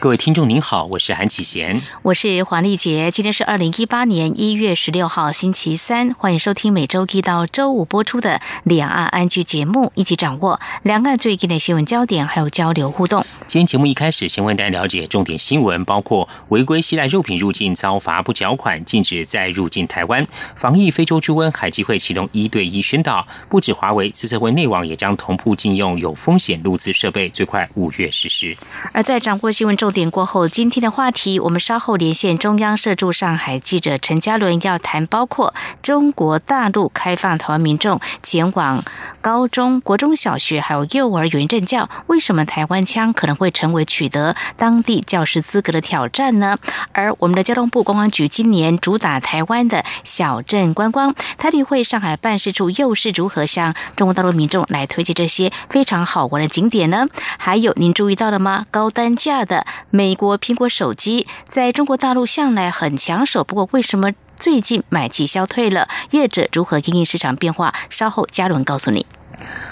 各位听众您好，我是韩启贤，我是黄丽杰。今天是二零一八年一月十六号星期三，欢迎收听每周一到周五播出的两岸安居节目，一起掌握两岸最近的新闻焦点，还有交流互动。今天节目一开始，先为大家了解重点新闻，包括违规携带肉品入境遭罚不缴款，禁止再入境台湾；防疫非洲猪瘟，海基会启动一对一宣导。不止华为，自测会内网也将同步禁用有风险录资设备，最快五月实施。而在掌握新闻重。点过后，今天的话题，我们稍后连线中央社驻上海记者陈嘉伦，要谈包括中国大陆开放台湾民众前往高中国中小学还有幼儿园任教，为什么台湾腔可能会成为取得当地教师资格的挑战呢？而我们的交通部观光局今年主打台湾的小镇观光，台旅会上海办事处又是如何向中国大陆民众来推荐这些非常好玩的景点呢？还有您注意到了吗？高单价的。美国苹果手机在中国大陆向来很抢手，不过为什么最近买气消退了？业者如何应应市场变化？稍后嘉伦告诉你。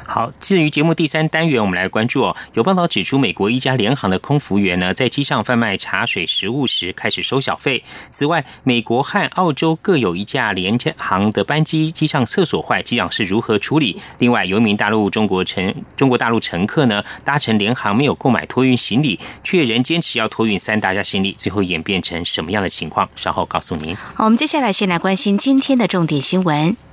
好，至于节目第三单元，我们来关注哦。有报道指出，美国一家联航的空服员呢，在机上贩卖茶水、食物时开始收小费。此外，美国和澳洲各有一架联航的班机，机上厕所坏，机长是如何处理？另外，有一名大陆中国乘中国大陆乘客呢，搭乘联航没有购买托运行李，却仍坚持要托运三大家行李，最后演变成什么样的情况？稍后告诉您。好，我们接下来先来关心今天的重点新闻。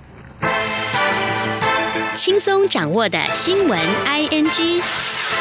轻松掌握的新闻，I N G。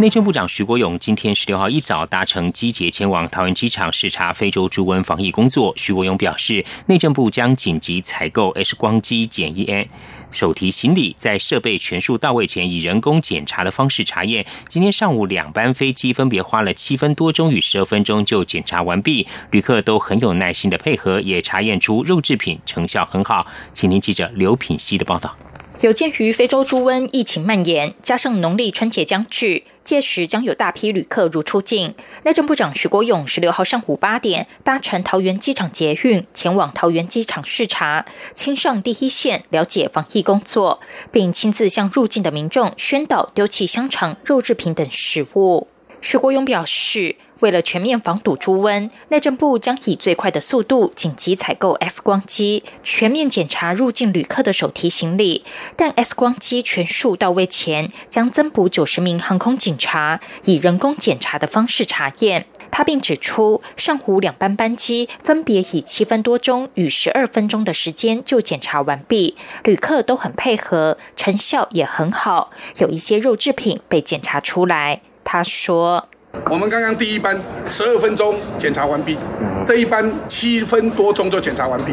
内政部长徐国勇今天十六号一早搭乘机捷前往桃园机场视察非洲猪瘟防疫工作。徐国勇表示，内政部将紧急采购 X 光机检疫 N 手提行李，在设备全数到位前，以人工检查的方式查验。今天上午两班飞机分别花了七分多钟与十二分钟就检查完毕，旅客都很有耐心的配合，也查验出肉制品成效很好。请听记者刘品熙的报道。有鉴于非洲猪瘟疫情蔓延，加上农历春节将至，届时将有大批旅客入出境。内政部长徐国勇十六号上午八点搭乘桃园机场捷运前往桃园机场视察，亲上第一线了解防疫工作，并亲自向入境的民众宣导丢弃香肠、肉制品等食物。徐国勇表示。为了全面防堵猪瘟，内政部将以最快的速度紧急采购 X 光机，全面检查入境旅客的手提行李。但 X 光机全数到位前，将增补九十名航空警察，以人工检查的方式查验。他并指出，上午两班班机分别以七分多钟与十二分钟的时间就检查完毕，旅客都很配合，成效也很好。有一些肉制品被检查出来，他说。我们刚刚第一班十二分钟检查完毕，这一班七分多钟就检查完毕，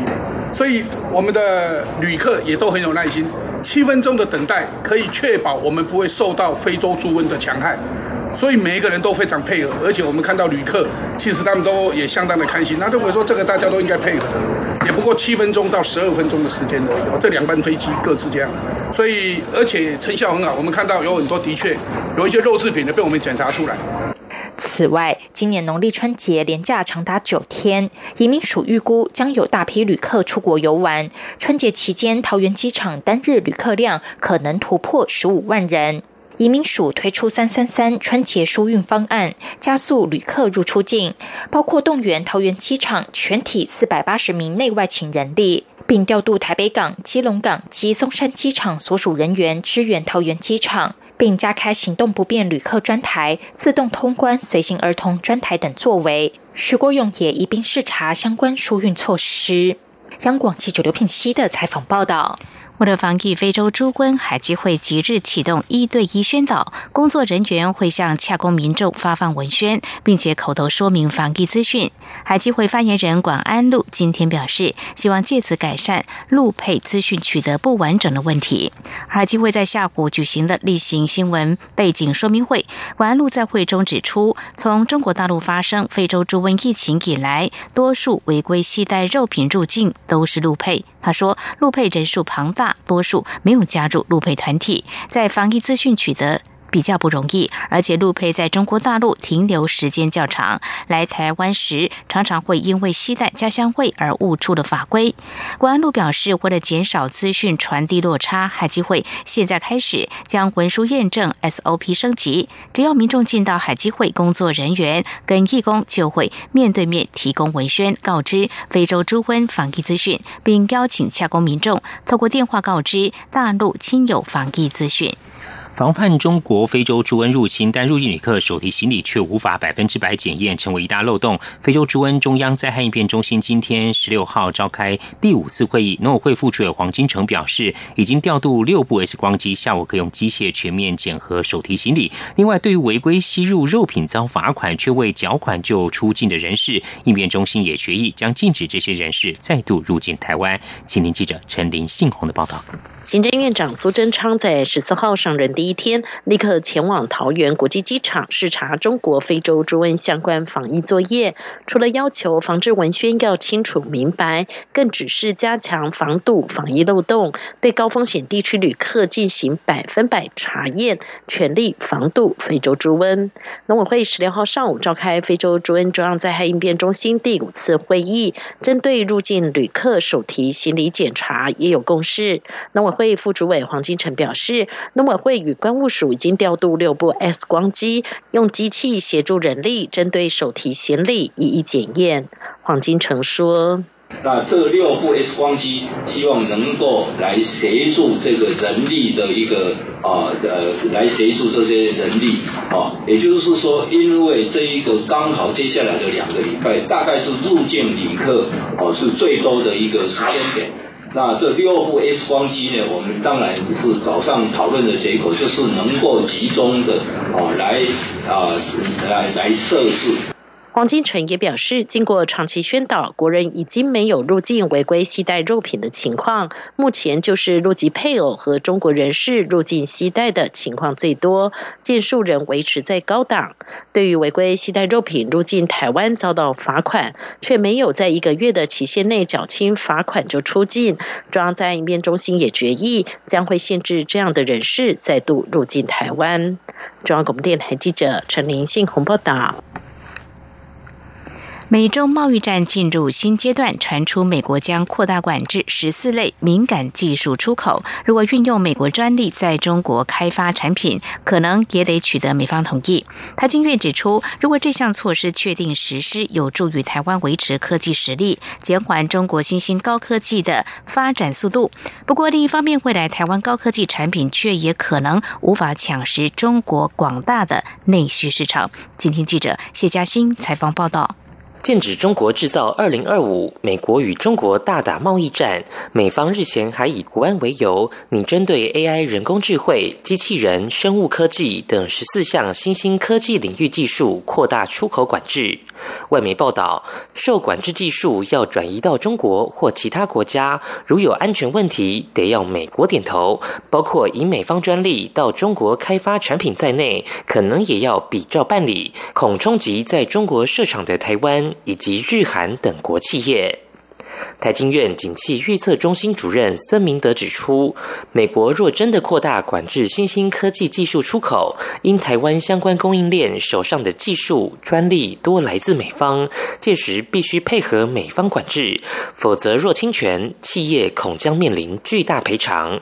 所以我们的旅客也都很有耐心。七分钟的等待可以确保我们不会受到非洲猪瘟的强害，所以每一个人都非常配合，而且我们看到旅客其实他们都也相当的开心。那认为说这个大家都应该配合，也不过七分钟到十二分钟的时间而已。这两班飞机各自这样，所以而且成效很好。我们看到有很多的确有一些肉制品的被我们检查出来。此外，今年农历春节连假长达九天，移民署预估将有大批旅客出国游玩。春节期间，桃园机场单日旅客量可能突破十五万人。移民署推出“三三三”春节疏运方案，加速旅客入出境，包括动员桃园机场全体四百八十名内外勤人力，并调度台北港、基隆港及松山机场所属人员支援桃园机场。并加开行动不便旅客专台、自动通关随行儿童专台等作为。徐国勇也一并视察相关疏运措施。央广记者刘品熙的采访报道。为了防疫非洲猪瘟，海基会即日启动一对一宣导，工作人员会向洽公民众发放文宣，并且口头说明防疫资讯。海基会发言人管安路今天表示，希望借此改善路配资讯取得不完整的问题。海基会在下午举行的例行新闻背景说明会，管安路在会中指出，从中国大陆发生非洲猪瘟疫情以来，多数违规携带肉品入境都是路配。他说，路配人数庞大。多数没有加入陆配团体，在防疫资讯取得。比较不容易，而且陆配在中国大陆停留时间较长，来台湾时常常会因为期待家乡味而误触了法规。国安路表示，为了减少资讯传递落差，海基会现在开始将文书验证 SOP 升级，只要民众进到海基会，工作人员跟义工就会面对面提供文宣，告知非洲猪瘟防疫资讯，并邀请洽公民众透过电话告知大陆亲友防疫资讯。防范中国非洲猪瘟入侵，但入境旅客手提行李却无法百分之百检验，成为一大漏洞。非洲猪瘟中央灾害应变中心今天十六号召开第五次会议，农委会副主委黄金城表示，已经调度六部 X 光机，下午可用机械全面检核手提行李。另外，对于违规吸入肉品遭罚款却未缴款就出境的人士，应变中心也决议将禁止这些人士再度入境台湾。请听记者陈林信宏的报道。行政院长苏贞昌在十四号上任第一天，立刻前往桃园国际机场视察中国非洲猪瘟相关防疫作业。除了要求防治文宣要清楚明白，更指示加强防堵防疫漏洞，对高风险地区旅客进行百分百查验，全力防堵非洲猪瘟。农委会十六号上午召开非洲猪瘟中央灾害应变中心第五次会议，针对入境旅客手提行李检查也有共识。农委会副主委黄金城表示，农委会与关务署已经调度六部 X 光机，用机器协助人力，针对手提行李一一检验。黄金城说：“那这六部 X 光机，希望能够来协助这个人力的一个啊呃，来协助这些人力啊，也就是说，因为这一个刚好接下来的两个礼拜，大概是入境旅客哦是最多的一个时间点。”那这六部 X 光机呢？我们当然是早上讨论的结果，就是能够集中的啊来啊来来设置。黄金城也表示，经过长期宣导，国人已经没有入境违规携带肉品的情况。目前就是入籍配偶和中国人士入境携带的情况最多，件数人维持在高档。对于违规携带肉品入境台湾遭到罚款，却没有在一个月的期限内缴清罚款就出境，中央在应变中心也决议将会限制这样的人士再度入境台湾。中央广播电台记者陈林信鸿报道。美中贸易战进入新阶段，传出美国将扩大管制十四类敏感技术出口。如果运用美国专利在中国开发产品，可能也得取得美方同意。台经院指出，如果这项措施确定实施，有助于台湾维持科技实力，减缓中国新兴高科技的发展速度。不过，另一方面，未来台湾高科技产品却也可能无法抢食中国广大的内需市场。今天记者谢嘉欣采访报道。剑指中国制造二零二五，美国与中国大打贸易战。美方日前还以国安为由，拟针对 AI、人工智慧、机器人、生物科技等十四项新兴科技领域技术扩大出口管制。外媒报道，受管制技术要转移到中国或其他国家，如有安全问题，得要美国点头，包括以美方专利到中国开发产品在内，可能也要比照办理，恐冲击在中国设厂的台湾以及日韩等国企业。台经院景气预测中心主任孙明德指出，美国若真的扩大管制新兴科技技术出口，因台湾相关供应链手上的技术专利多来自美方，届时必须配合美方管制，否则若侵权，企业恐将面临巨大赔偿。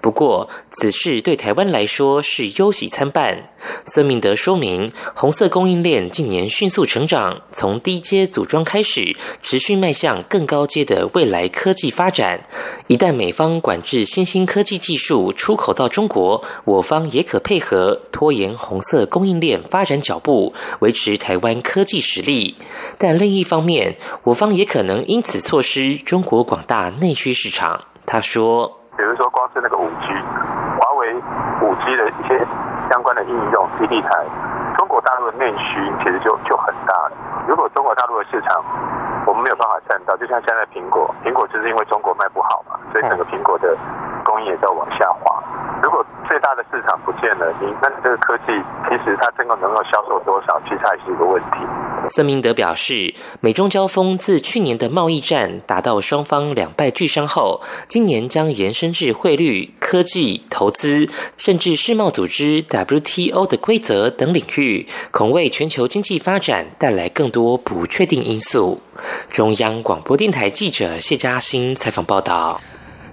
不过，此事对台湾来说是忧喜参半。孙明德说明，红色供应链近年迅速成长，从低阶组装开始，持续迈向更高阶的未来科技发展。一旦美方管制新兴科技技术出口到中国，我方也可配合拖延红色供应链发展脚步，维持台湾科技实力。但另一方面，我方也可能因此错失中国广大内需市场。他说。比如说，光是那个五 G，华为五 G 的一些相关的应用基地台，中国大陆的内需其实就就很大了。如果中国大陆的市场我们没有办法占到，就像现在苹果，苹果就是因为中国卖不好嘛，所以整个苹果的供应也在往下滑。如果最大的市场不见了，你那你这个科技其实它真的能够销售多少，其实还是一个问题。孙明德表示，美中交锋自去年的贸易战达到双方两败俱伤后，今年将延伸至汇率、科技、投资，甚至世贸组织 WTO 的规则等领域，恐为全球经济发展带来更多不确定因素。中央广播电台记者谢嘉欣采访报道。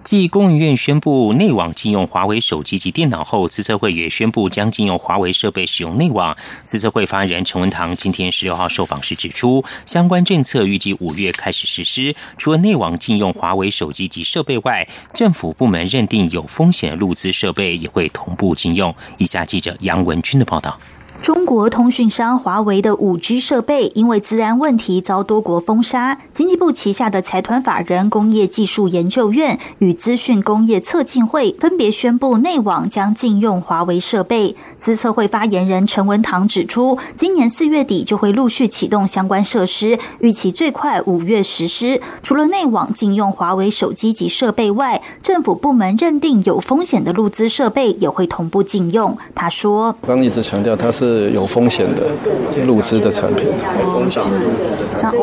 继工研院宣布内网禁用华为手机及电脑后，资策会也宣布将禁用华为设备使用内网。资策会发言人陈文堂今天十六号受访时指出，相关政策预计五月开始实施。除了内网禁用华为手机及设备外，政府部门认定有风险的录资设备也会同步禁用。以下记者杨文君的报道。中国通讯商华为的五 G 设备因为治安问题遭多国封杀。经济部旗下的财团法人工业技术研究院与资讯工业策进会分别宣布，内网将禁用华为设备。资策会发言人陈文堂指出，今年四月底就会陆续启动相关设施，预期最快五月实施。除了内网禁用华为手机及设备外，政府部门认定有风险的录资设备也会同步禁用。他说：“刚一直强调，它是。”是有风险的入资的产品，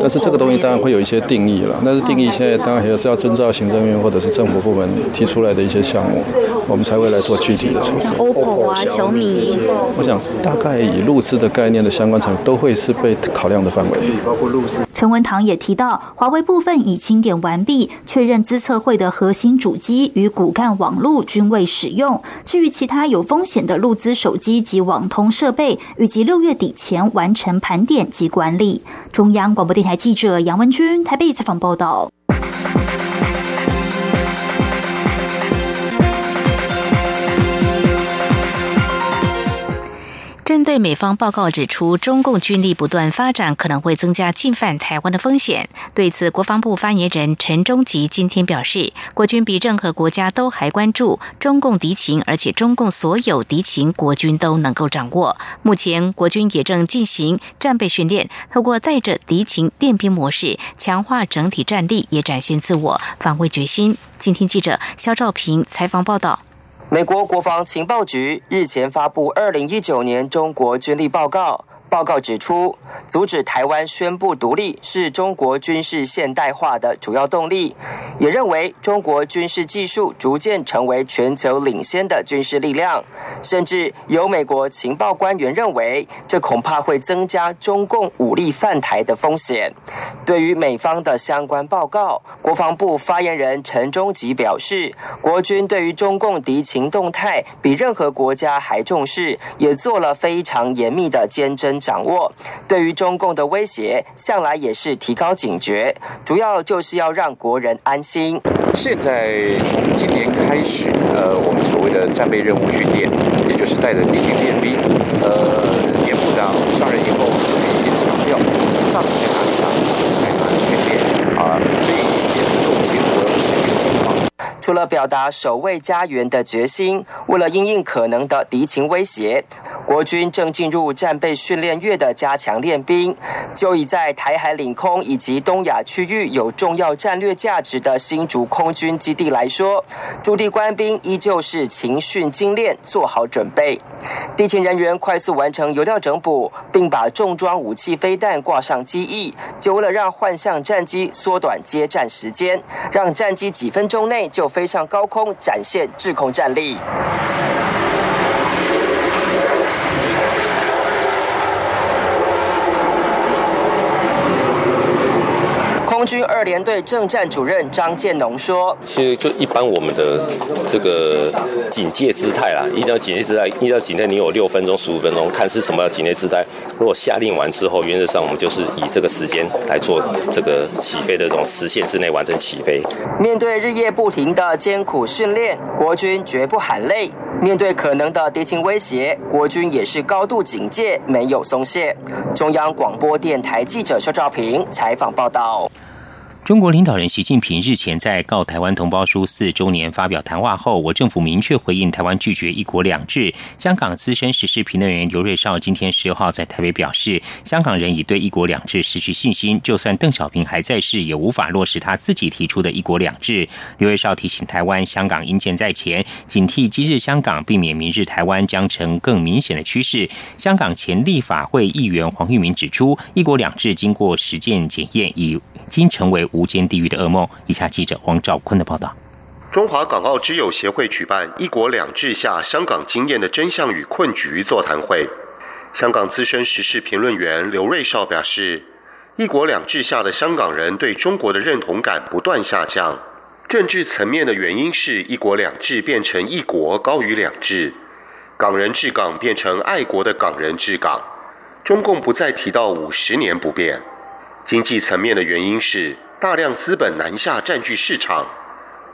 但是这个东西当然会有一些定义了。但是定义现在当然也是要遵照行政院或者是政府部门提出来的一些项目，我们才会来做具体的措施。OPPO 啊，小米，我想大概以入资的概念的相关产品都会是被考量的范围，包括入资。陈文堂也提到，华为部分已清点完毕，确认资测会的核心主机与骨干网络均未使用。至于其他有风险的入资手机及网通设备，预计六月底前完成盘点及管理。中央广播电台记者杨文君台北采访报道。针对美方报告指出，中共军力不断发展可能会增加进犯台湾的风险。对此，国防部发言人陈忠吉今天表示，国军比任何国家都还关注中共敌情，而且中共所有敌情，国军都能够掌握。目前，国军也正进行战备训练，透过带着敌情练兵模式，强化整体战力，也展现自我防卫决心。今天记者肖兆平采访报道。美国国防情报局日前发布二零一九年中国军力报告。报告指出，阻止台湾宣布独立是中国军事现代化的主要动力。也认为中国军事技术逐渐成为全球领先的军事力量。甚至有美国情报官员认为，这恐怕会增加中共武力犯台的风险。对于美方的相关报告，国防部发言人陈忠吉表示，国军对于中共敌情动态比任何国家还重视，也做了非常严密的监侦。掌握对于中共的威胁，向来也是提高警觉，主要就是要让国人安心。现在从今年开始，呃，我们所谓的战备任务训练，也就是带着敌情练兵，呃，严部长上任以后特别强调，战在哪里打，就是在哪里训练啊，所以也能够结合实际情况。除了表达守卫家园的决心，为了应应可能的敌情威胁。国军正进入战备训练月的加强练兵，就以在台海领空以及东亚区域有重要战略价值的新竹空军基地来说，驻地官兵依旧是勤训精练，做好准备。地勤人员快速完成油料整补，并把重装武器飞弹挂上机翼，就为了让幻象战机缩短接战时间，让战机几分钟内就飞上高空，展现制空战力。空军二连队政战主任张建农说：“其实就一般我们的这个警戒姿态啦，一定要警戒姿态，一定要警戒。你有六分钟、十五分钟，看是什么警戒姿态。如果下令完之后，原则上我们就是以这个时间来做这个起飞的这种时限之内完成起飞。面对日夜不停的艰苦训练，国军绝不喊累。面对可能的敌情威胁，国军也是高度警戒，没有松懈。”中央广播电台记者肖兆平采访报道。中国领导人习近平日前在告台湾同胞书四周年发表谈话后，我政府明确回应台湾拒绝一国两制。香港资深时事评论员刘瑞绍今天十六号在台北表示，香港人已对一国两制失去信心，就算邓小平还在世，也无法落实他自己提出的一国两制。刘瑞绍提醒台湾、香港应建在前，警惕今日香港，避免明日台湾将成更明显的趋势。香港前立法会议员黄玉明指出，一国两制经过实践检验，已经成为。无间地狱的噩梦。以下记者王兆坤的报道：中华港澳之友协会举办“一国两制下香港经验的真相与困局”座谈会。香港资深时事评论员刘瑞绍表示：“一国两制下的香港人对中国的认同感不断下降。政治层面的原因是一国两制变成一国高于两制，港人治港变成爱国的港人治港。中共不再提到五十年不变。经济层面的原因是。”大量资本南下占据市场，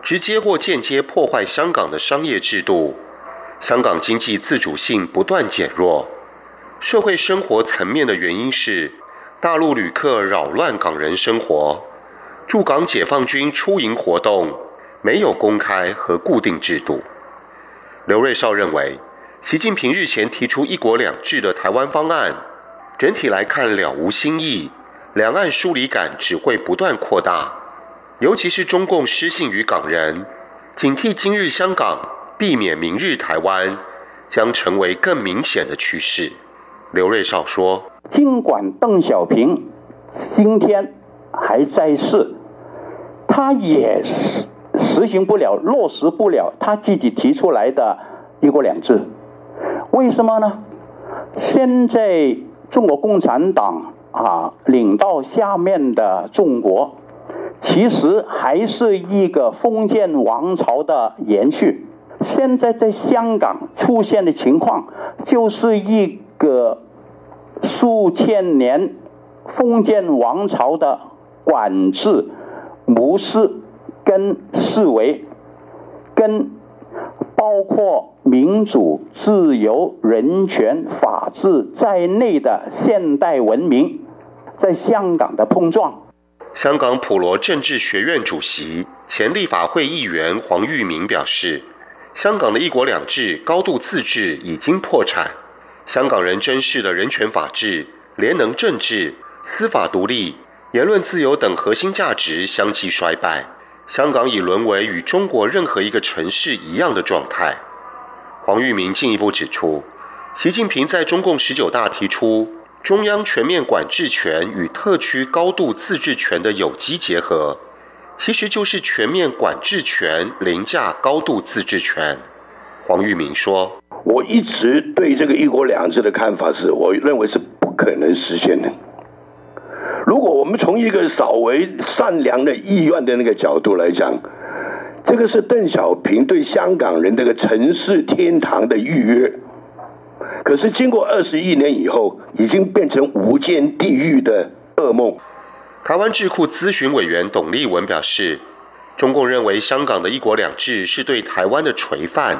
直接或间接破坏香港的商业制度，香港经济自主性不断减弱。社会生活层面的原因是大陆旅客扰乱港人生活，驻港解放军出营活动没有公开和固定制度。刘瑞绍认为，习近平日前提出“一国两制”的台湾方案，整体来看了无新意。两岸疏离感只会不断扩大，尤其是中共失信于港人，警惕今日香港，避免明日台湾，将成为更明显的趋势。刘瑞绍说：“尽管邓小平今天还在世，他也实实行不了、落实不了他自己提出来的一国两制。为什么呢？现在中国共产党。”啊，领到下面的中国，其实还是一个封建王朝的延续。现在在香港出现的情况，就是一个数千年封建王朝的管制模式跟思维，跟包括民主、自由、人权、法治在内的现代文明。在香港的碰撞。香港普罗政治学院主席、前立法会议员黄玉明表示：“香港的一国两制、高度自治已经破产，香港人珍视的人权、法治、联能政治、司法独立、言论自由等核心价值相继衰败，香港已沦为与中国任何一个城市一样的状态。”黄玉明进一步指出，习近平在中共十九大提出。中央全面管制权与特区高度自治权的有机结合，其实就是全面管制权凌驾高度自治权。黄玉明说：“我一直对这个一国两制的看法是，我认为是不可能实现的。如果我们从一个稍微善良的意愿的那个角度来讲，这个是邓小平对香港人这个城市天堂的预约。”可是，经过二十一年以后，已经变成无间地狱的噩梦。台湾智库咨询委员董立文表示，中共认为香港的一国两制是对台湾的垂范，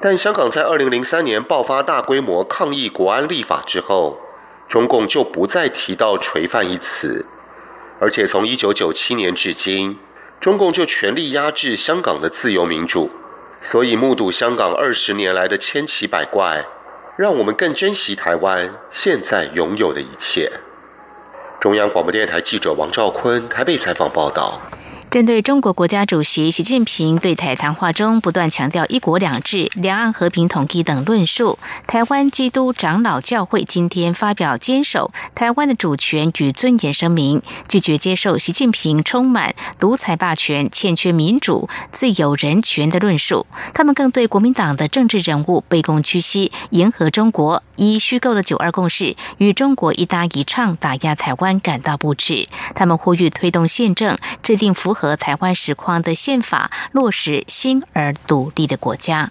但香港在二零零三年爆发大规模抗议国安立法之后，中共就不再提到垂范一词，而且从一九九七年至今，中共就全力压制香港的自由民主，所以目睹香港二十年来的千奇百怪。让我们更珍惜台湾现在拥有的一切。中央广播电台记者王兆坤台北采访报道。针对中国国家主席习近平对台谈话中不断强调“一国两制”、两岸和平统一等论述，台湾基督长老教会今天发表坚守台湾的主权与尊严声明，拒绝接受习近平充满独裁霸权、欠缺民主、自由、人权的论述。他们更对国民党的政治人物卑躬屈膝、迎合中国、以虚构的“九二共识”与中国一搭一唱打压台湾感到不耻。他们呼吁推动宪政，制定符合。和台湾实况的宪法落实新而独立的国家。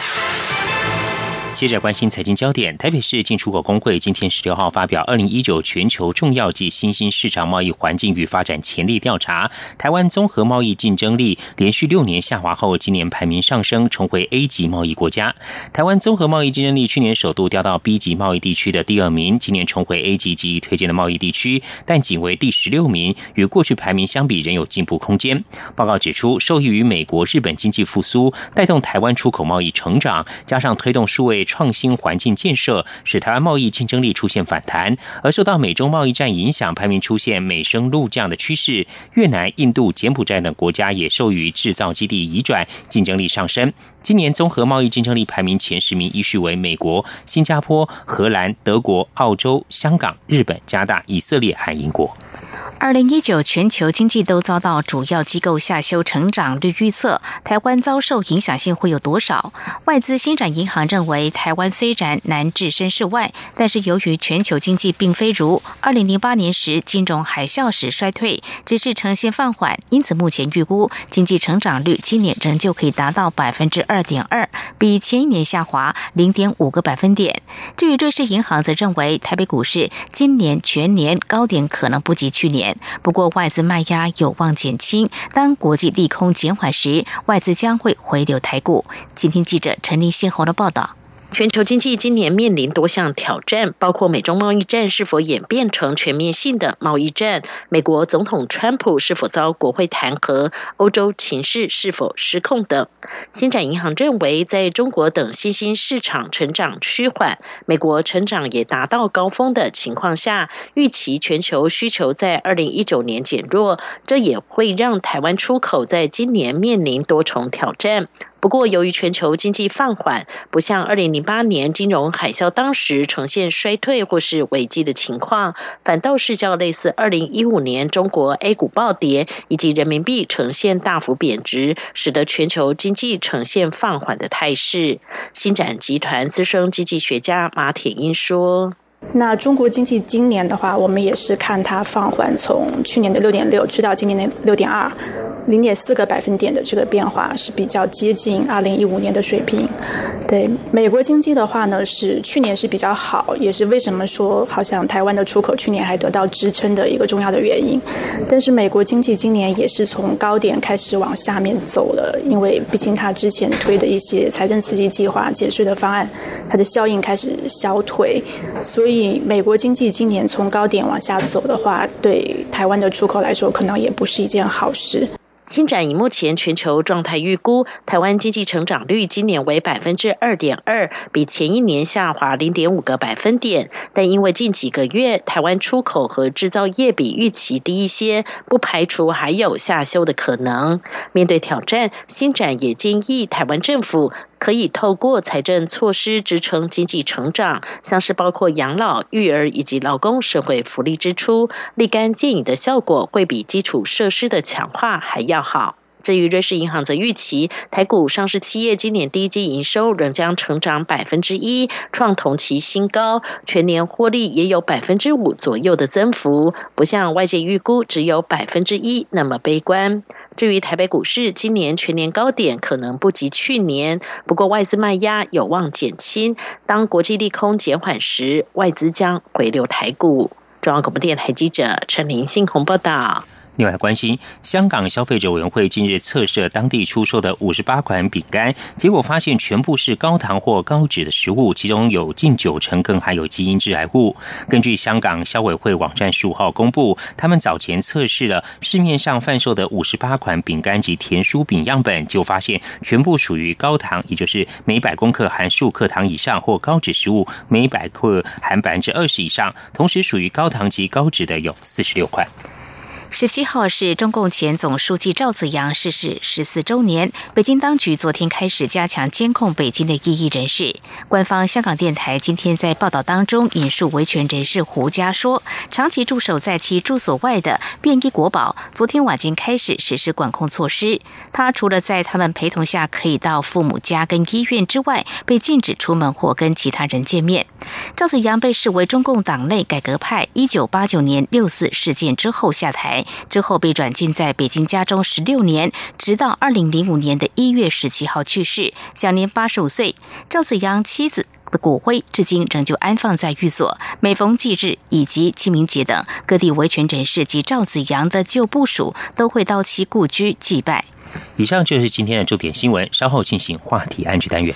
接着关心财经焦点，台北市进出口工会今天十六号发表《二零一九全球重要及新兴市场贸易环境与发展潜力调查》，台湾综合贸易竞争力连续六年下滑后，今年排名上升，重回 A 级贸易国家。台湾综合贸易竞争力去年首度掉到 B 级贸易地区的第二名，今年重回 A 级及推荐的贸易地区，但仅为第十六名，与过去排名相比仍有进步空间。报告指出，受益于美国、日本经济复苏，带动台湾出口贸易成长，加上推动数位。创新环境建设使台湾贸易竞争力出现反弹，而受到美中贸易战影响，排名出现美升陆降的趋势。越南、印度、柬埔寨等国家也受于制造基地移转，竞争力上升。今年综合贸易竞争力排名前十名依序为美国、新加坡、荷兰、德国、澳洲、香港、日本、加大、以色列和英国。二零一九全球经济都遭到主要机构下修成长率预测，台湾遭受影响性会有多少？外资新展银行认为，台湾虽然难置身事外，但是由于全球经济并非如二零零八年时金融海啸时衰退，只是呈现放缓，因此目前预估经济成长率今年仍旧可以达到百分之二点二，比前一年下滑零点五个百分点。至于瑞士银行则认为，台北股市今年全年高点可能不及去年。不过，外资卖压有望减轻。当国际利空减缓时，外资将会回流台股。今天记者陈立信后的报道。全球经济今年面临多项挑战，包括美中贸易战是否演变成全面性的贸易战，美国总统川普是否遭国会弹劾，欧洲情势是否失控等。新展银行认为，在中国等新兴市场成长趋缓，美国成长也达到高峰的情况下，预期全球需求在二零一九年减弱，这也会让台湾出口在今年面临多重挑战。不过，由于全球经济放缓，不像二零零八年金融海啸当时呈现衰退或是危机的情况，反倒是较类似二零一五年中国 A 股暴跌以及人民币呈现大幅贬值，使得全球经济呈现放缓的态势。新展集团资深经济学家马铁英说：“那中国经济今年的话，我们也是看它放缓，从去年的六点六去到今年的六点二。”零点四个百分点的这个变化是比较接近二零一五年的水平。对美国经济的话呢，是去年是比较好，也是为什么说好像台湾的出口去年还得到支撑的一个重要的原因。但是美国经济今年也是从高点开始往下面走了，因为毕竟它之前推的一些财政刺激计划、减税的方案，它的效应开始消退，所以美国经济今年从高点往下走的话，对台湾的出口来说，可能也不是一件好事。新展以目前全球状态预估，台湾经济成长率今年为百分之二点二，比前一年下滑零点五个百分点。但因为近几个月台湾出口和制造业比预期低一些，不排除还有下修的可能。面对挑战，新展也建议台湾政府。可以透过财政措施支撑经济成长，像是包括养老、育儿以及劳工社会福利支出，立竿见影的效果会比基础设施的强化还要好。至于瑞士银行则预期，台股上市企业今年第一季营收仍将成长百分之一，创同期新高，全年获利也有百分之五左右的增幅，不像外界预估只有百分之一那么悲观。至于台北股市，今年全年高点可能不及去年，不过外资卖压有望减轻。当国际利空减缓时，外资将回流台股。中央广播电台记者陈林信鸿报道。另外，关心香港消费者委员会近日测试当地出售的五十八款饼干，结果发现全部是高糖或高脂的食物，其中有近九成更含有基因致癌物。根据香港消委会网站十五号公布，他们早前测试了市面上贩售的五十八款饼干及甜酥饼样本，就发现全部属于高糖，也就是每百公克含数克糖以上，或高脂食物，每百克含百分之二十以上。同时，属于高糖及高脂的有四十六款。十七号是中共前总书记赵紫阳逝世十四周年。北京当局昨天开始加强监控北京的异议人士。官方香港电台今天在报道当中引述维权人士胡佳说，长期驻守在其住所外的便衣国宝，昨天晚间开始实施管控措施。他除了在他们陪同下可以到父母家跟医院之外，被禁止出门或跟其他人见面。赵紫阳被视为中共党内改革派，一九八九年六四事件之后下台。之后被软禁在北京家中十六年，直到二零零五年的一月十七号去世，享年八十五岁。赵子阳妻子的骨灰至今仍旧安放在寓所，每逢祭日以及清明节等，各地维权人士及赵子阳的旧部属都会到其故居祭拜。以上就是今天的重点新闻，稍后进行话题安居单元。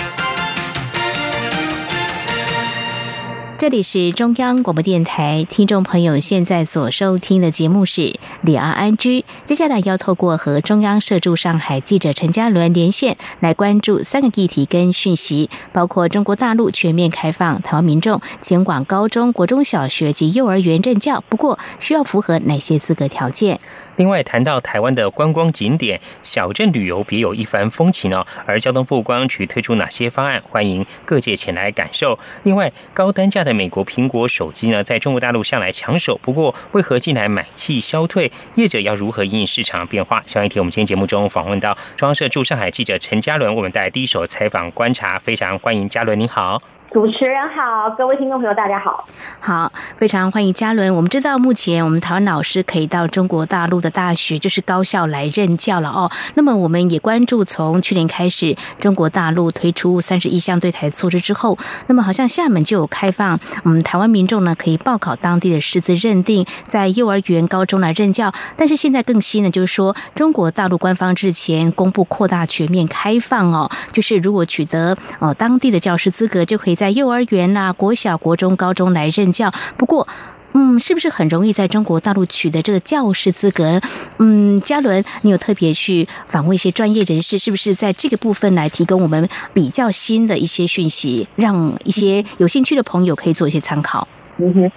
这里是中央广播电台，听众朋友现在所收听的节目是李安安居。接下来要透过和中央社驻上海记者陈嘉伦连线，来关注三个议题跟讯息，包括中国大陆全面开放台湾民众前往高中国中小学及幼儿园任教，不过需要符合哪些资格条件？另外谈到台湾的观光景点、小镇旅游别有一番风情哦，而交通部光局推出哪些方案，欢迎各界前来感受。另外高单价的。美国苹果手机呢，在中国大陆向来抢手，不过为何近来买气消退？业者要如何应市场变化？下一题，我们今天节目中访问到中社驻上海记者陈嘉伦，我们带来第一手采访观察，非常欢迎嘉伦，您好。主持人好，各位听众朋友，大家好。好，非常欢迎嘉伦。我们知道，目前我们台湾老师可以到中国大陆的大学，就是高校来任教了哦。那么，我们也关注从去年开始，中国大陆推出三十一项对台措施之后，那么好像厦门就有开放，嗯，台湾民众呢可以报考当地的师资认定，在幼儿园、高中来任教。但是现在更新呢，就是说中国大陆官方之前公布扩大全面开放哦，就是如果取得哦当地的教师资格，就可以。在幼儿园呐、国小、国中、高中来任教，不过，嗯，是不是很容易在中国大陆取得这个教师资格？嗯，嘉伦，你有特别去访问一些专业人士，是不是在这个部分来提供我们比较新的一些讯息，让一些有兴趣的朋友可以做一些参考？嗯哼，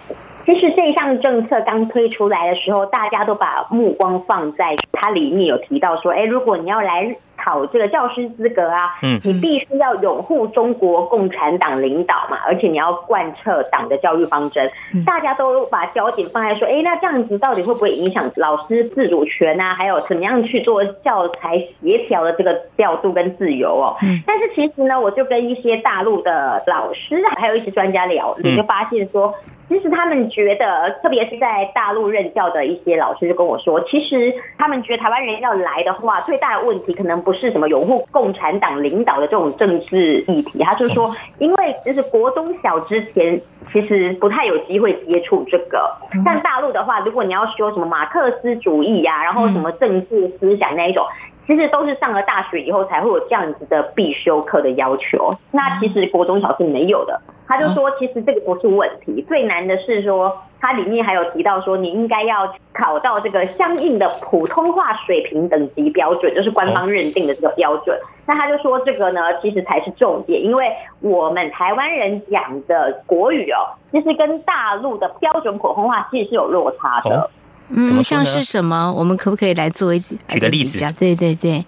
其实这项政策刚推出来的时候，大家都把目光放在它里面有提到说，哎，如果你要来。考这个教师资格啊，嗯，你必须要拥护中国共产党领导嘛，而且你要贯彻党的教育方针。大家都把焦点放在说，哎，那这样子到底会不会影响老师自主权啊？还有怎么样去做教材协调的这个调度跟自由哦？但是其实呢，我就跟一些大陆的老师还有一些专家聊，你就发现说。其实他们觉得，特别是在大陆任教的一些老师就跟我说，其实他们觉得台湾人要来的话，最大的问题可能不是什么拥护共产党领导的这种政治议题，他就说，因为就是国中小之前其实不太有机会接触这个，像大陆的话，如果你要说什么马克思主义呀，然后什么政治思想那一种。其实都是上了大学以后才会有这样子的必修课的要求，那其实国中小是没有的。他就说，其实这个不是问题，最难的是说，它里面还有提到说，你应该要考到这个相应的普通话水平等级标准，就是官方认定的这个标准。那他就说，这个呢，其实才是重点，因为我们台湾人讲的国语哦，其实跟大陆的标准普通话其实是有落差的。嗯，像是什么？我们可不可以来做一举个例子？对对对。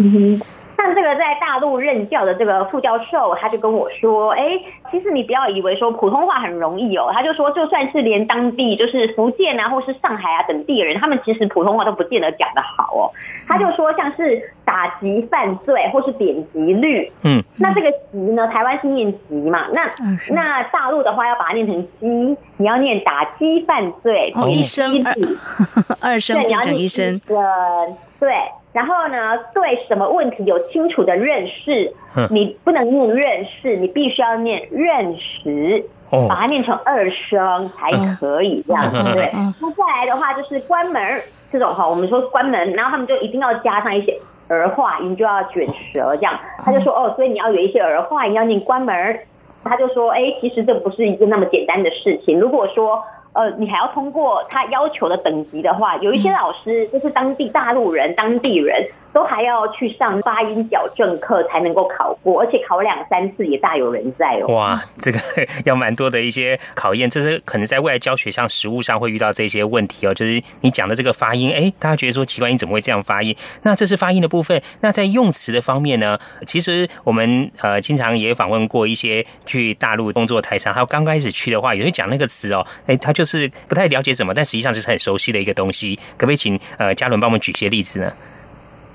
像这个在大陆任教的这个副教授，他就跟我说：“哎，其实你不要以为说普通话很容易哦。”他就说，就算是连当地就是福建啊，或是上海啊等地的人，他们其实普通话都不见得讲得好哦。他就说，像是打击犯罪或是点击率，嗯，那这个击呢，台湾是念击嘛？那那大陆的话要把它念成击，你要念打击犯罪，一声二声变成一声，对。然后呢，对什么问题有清楚的认识，你不能念认识，你必须要念认识，把它念成二声才可以这样，对。那再来的话就是关门这种哈，我们说关门，然后他们就一定要加上一些儿化音，就要卷舌这样。他就说哦，所以你要有一些儿化音要念关门。他就说，哎，其实这不是一个那么简单的事情。如果说呃，你还要通过他要求的等级的话，有一些老师就是当地大陆人、当地人。都还要去上发音矫正课才能够考过，而且考两三次也大有人在哦。哇，这个 要蛮多的一些考验，这是可能在未来教学上、实务上会遇到这些问题哦。就是你讲的这个发音，哎，大家觉得说奇怪，你怎么会这样发音？那这是发音的部分。那在用词的方面呢？其实我们呃经常也访问过一些去大陆工作台商，他刚开始去的话，有些讲那个词哦，哎，他就是不太了解什么，但实际上就是很熟悉的一个东西。可不可以请呃嘉伦帮我们举一些例子呢？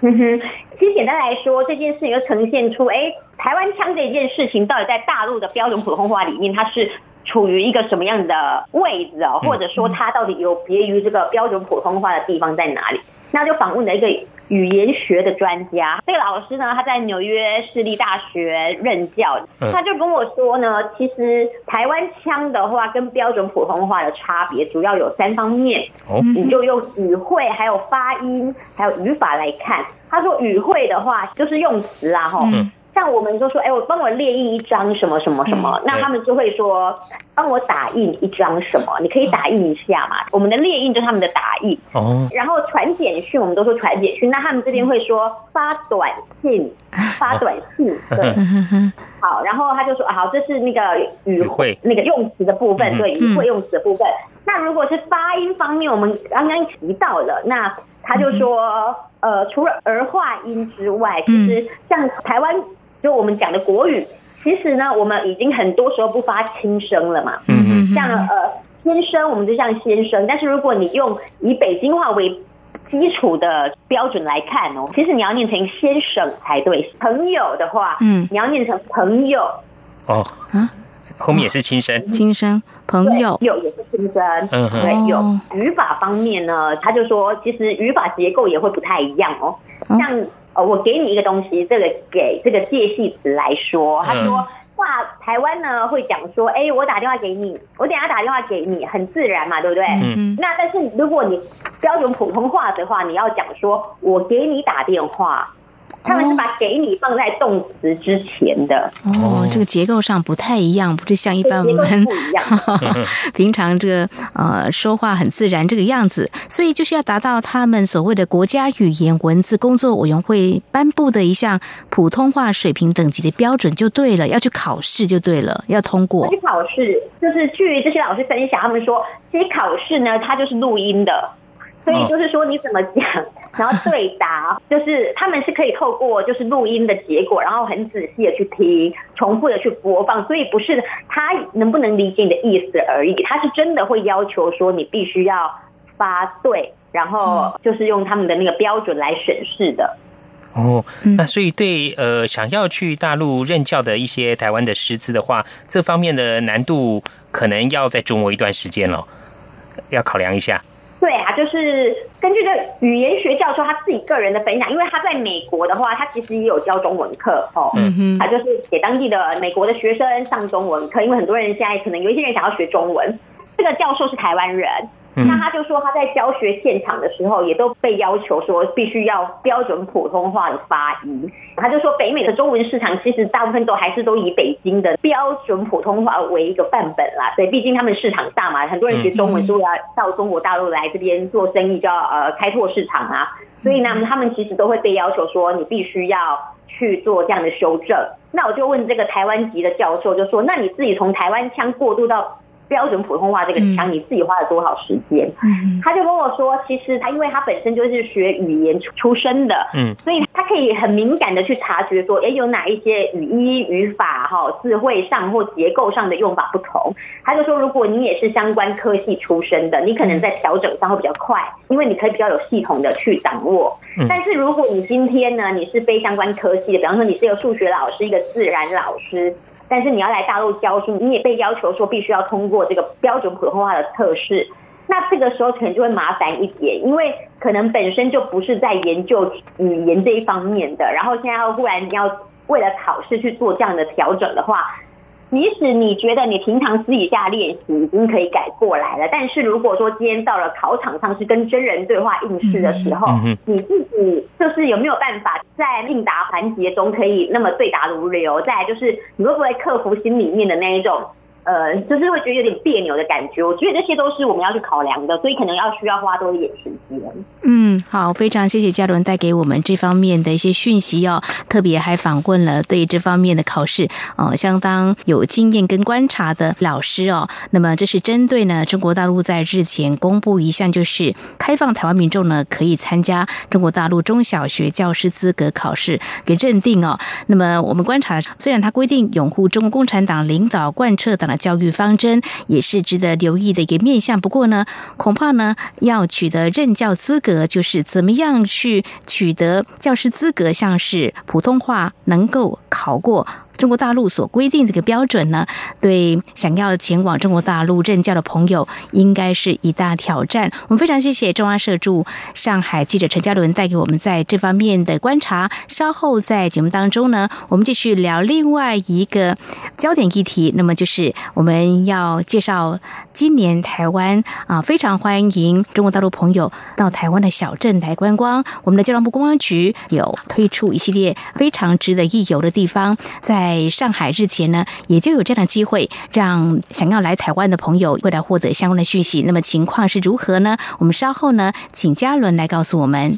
嗯哼，其实简单来说，这件事情就呈现出，哎，台湾腔这件事情到底在大陆的标准普通话里面，它是处于一个什么样的位置哦？或者说，它到底有别于这个标准普通话的地方在哪里？那就访问了一个语言学的专家，这个老师呢，他在纽约市立大学任教，他就跟我说呢，其实台湾腔的话跟标准普通话的差别主要有三方面，你就用语汇、还有发音、还有语法来看。他说语汇的话就是用词啊，哈。像我们就说，哎，我帮我列印一张什么什么什么，那他们就会说，帮我打印一张什么，你可以打印一下嘛。我们的列印就是他们的打印。哦。然后传简讯，我们都说传简讯，那他们这边会说发短信，发短信。对。好，然后他就说，好，这是那个语汇那个用词的部分，对，语汇用词的部分。那如果是发音方面，我们刚刚提到了，那他就说，呃，除了儿化音之外，其实像台湾。就我们讲的国语，其实呢，我们已经很多时候不发轻声了嘛。嗯嗯。像呃，先生，我们就像先生。但是如果你用以北京话为基础的标准来看哦，其实你要念成先生才对。朋友的话，嗯，你要念成朋友。哦啊，后面也是轻声，轻声朋友有也是轻声。嗯对，有语法方面呢，他就说，其实语法结构也会不太一样哦，像。呃，我给你一个东西，这个给这个介系词来说，他说，哇，台湾呢会讲说，哎，我打电话给你，我等下打电话给你，很自然嘛，对不对？嗯。那但是如果你标准普通话的话，你要讲说我给你打电话。他们是把“给你”放在动词之前的哦，这个结构上不太一样，不是像一般我们 平常这个呃说话很自然这个样子，所以就是要达到他们所谓的国家语言文字工作委员会颁布的一项普通话水平等级的标准就对了，要去考试就对了，要通过。去考试就是据这些老师分享，他们说，其实考试呢，它就是录音的。所以就是说，你怎么讲，然后对答，就是他们是可以透过就是录音的结果，然后很仔细的去听，重复的去播放，所以不是他能不能理解你的意思而已，他是真的会要求说你必须要发对，然后就是用他们的那个标准来审视的。哦，那所以对呃想要去大陆任教的一些台湾的师资的话，这方面的难度可能要再琢磨一段时间了，要考量一下。就是根据这语言学教授他自己个人的分享，因为他在美国的话，他其实也有教中文课哦，嗯哼，他就是给当地的美国的学生上中文课，因为很多人现在可能有一些人想要学中文，这个教授是台湾人。那他就说他在教学现场的时候，也都被要求说必须要标准普通话的发音。他就说北美的中文市场其实大部分都还是都以北京的标准普通话为一个范本啦。对，毕竟他们市场大嘛，很多人学中文都要到中国大陆来这边做生意，就要呃开拓市场啊。所以呢，他们其实都会被要求说你必须要去做这样的修正。那我就问这个台湾籍的教授，就说那你自己从台湾腔过渡到。标准普通话这个腔，你自己花了多少时间？他就跟我说，其实他因为他本身就是学语言出身的，嗯，所以他可以很敏感的去察觉说，哎，有哪一些语义、语法、哈智慧上或结构上的用法不同。他就说，如果你也是相关科系出身的，你可能在调整上会比较快，因为你可以比较有系统的去掌握。但是如果你今天呢，你是非相关科系的，比方说你是一个数学老师，一个自然老师。但是你要来大陆教书，你也被要求说必须要通过这个标准普通话的测试，那这个时候可能就会麻烦一点，因为可能本身就不是在研究语言这一方面的，然后现在要忽然要为了考试去做这样的调整的话。即使你觉得你平常私底下练习已经可以改过来了，但是如果说今天到了考场上是跟真人对话应试的时候，你自己就是有没有办法在应答环节中可以那么对答如流？再就是你会不会克服心里面的那一种？呃，就是会觉得有点别扭的感觉。我觉得这些都是我们要去考量的，所以可能要需要花多一点时间。嗯，好，非常谢谢嘉伦带给我们这方面的一些讯息哦。特别还访问了对这方面的考试哦相当有经验跟观察的老师哦。那么这是针对呢中国大陆在日前公布一项，就是开放台湾民众呢可以参加中国大陆中小学教师资格考试给认定哦。那么我们观察，虽然它规定拥护中国共产党领导贯彻党。教育方针也是值得留意的一个面向。不过呢，恐怕呢要取得任教资格，就是怎么样去取得教师资格，像是普通话能够考过。中国大陆所规定这个标准呢，对想要前往中国大陆任教的朋友，应该是一大挑战。我们非常谢谢中央社驻上海记者陈嘉伦带给我们在这方面的观察。稍后在节目当中呢，我们继续聊另外一个焦点议题，那么就是我们要介绍今年台湾啊，非常欢迎中国大陆朋友到台湾的小镇来观光。我们的交通部公安局有推出一系列非常值得一游的地方，在。在上海日前呢，也就有这样的机会，让想要来台湾的朋友未来获得相关的讯息。那么情况是如何呢？我们稍后呢，请嘉伦来告诉我们。